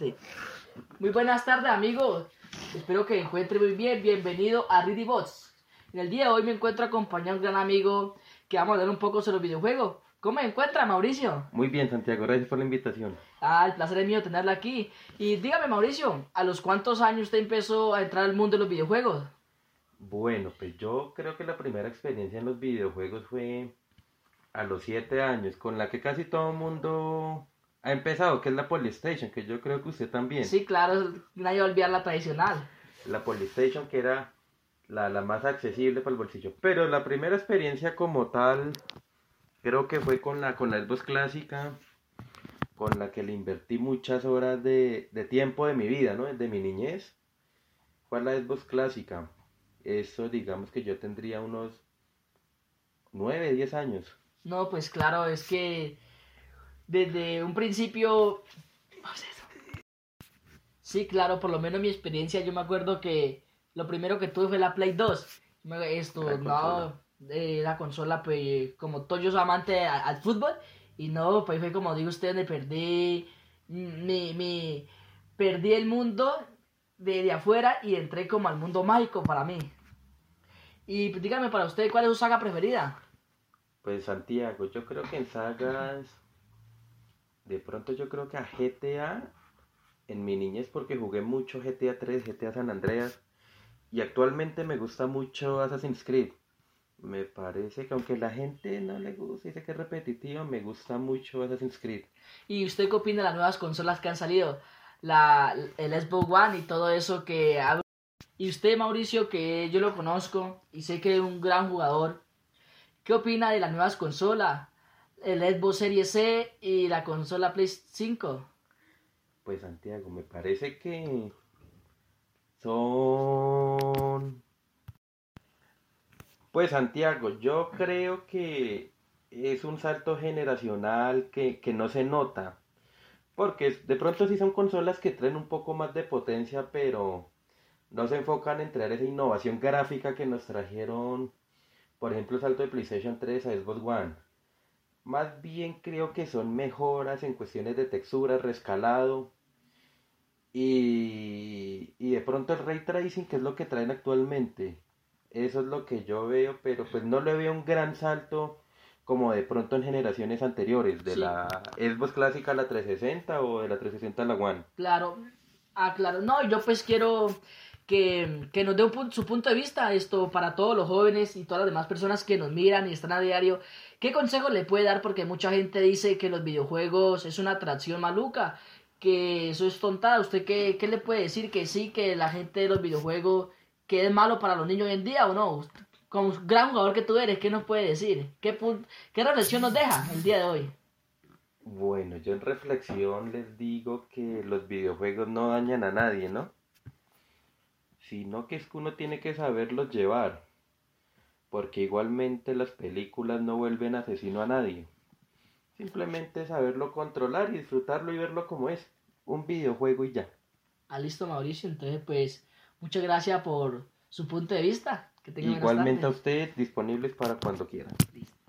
Sí. Muy buenas tardes, amigos. Espero que encuentre muy bien. Bienvenido a Ready Bots. En el día de hoy me encuentro acompañado de un gran amigo que vamos a hablar un poco sobre los videojuegos. ¿Cómo me encuentra, Mauricio? Muy bien, Santiago, gracias por la invitación. Ah, el placer es mío tenerla aquí. Y dígame, Mauricio, ¿a los cuántos años usted empezó a entrar al mundo de los videojuegos? Bueno, pues yo creo que la primera experiencia en los videojuegos fue a los 7 años, con la que casi todo el mundo ha empezado, que es la Polystation, que yo creo que usted también. Sí, claro, nadie va a olvidar la tradicional. La Polystation que era la, la más accesible para el bolsillo. Pero la primera experiencia como tal, creo que fue con la, con la Xbox clásica, con la que le invertí muchas horas de, de tiempo de mi vida, ¿no? De mi niñez. Fue la Xbox clásica. Eso digamos que yo tendría unos 9, 10 años. No, pues claro, es que desde un principio... Sí, claro, por lo menos mi experiencia, yo me acuerdo que lo primero que tuve fue la Play 2. Me- Esto, La no, consola. eh, la consola, pues, como todo yo soy amante al fútbol, y no, pues fue como digo usted, donde perdí, mi, mi, perdí el mundo de, de afuera y entré como al mundo mágico para mí. Y pues, dígame para usted, ¿cuál es su saga preferida? Pues Santiago, yo creo que en sagas, de pronto yo creo que a GTA, en mi niñez porque jugué mucho GTA 3, GTA San Andreas, y actualmente me gusta mucho Assassin's Creed. Me parece que aunque la gente no le gusta, dice que es repetitivo, me gusta mucho Assassin's Creed. ¿Y usted qué opina de las nuevas consolas que han salido? La, el Xbox One y todo eso que ha... Y usted, Mauricio, que yo lo conozco y sé que es un gran jugador, ¿qué opina de las nuevas consolas? El Xbox Series C y la consola Play 5. Pues Santiago, me parece que son... Pues Santiago, yo creo que es un salto generacional que, que no se nota. Porque de pronto sí son consolas que traen un poco más de potencia, pero no se enfocan en traer esa innovación gráfica que nos trajeron, por ejemplo, el salto de PlayStation 3 a Xbox One. Más bien creo que son mejoras en cuestiones de textura, rescalado y, y de pronto el ray tracing, que es lo que traen actualmente. Eso es lo que yo veo, pero pues no le veo un gran salto como de pronto en generaciones anteriores, de Sí. la Xbox clásica a la 360 o de la 360 a la One. Claro, ah, claro. No, yo pues quiero que, nos dé un su punto de vista esto para todos los jóvenes y todas las demás personas que nos miran y están a diario. ¿Qué consejo le puede dar? Porque mucha gente dice que los videojuegos es una atracción maluca, que eso es tontada. ¿Usted qué, qué le puede decir? Que sí, que la gente de los videojuegos, que es malo para los niños hoy en día o no. Como gran jugador que tú eres, ¿qué nos puede decir? ¿Qué, qué reflexión nos deja el día de hoy? Bueno, yo en reflexión les digo que los videojuegos no dañan a nadie, ¿no? Sino que es que uno tiene que saberlos llevar. Porque igualmente las películas no vuelven asesino a nadie. Simplemente saberlo controlar y disfrutarlo y verlo como es. Un videojuego y ya. Ah, listo, Mauricio. Entonces, pues, muchas gracias por su punto de vista. Que Igualmente a tardes. usted disponibles para cuando quieran. Listo.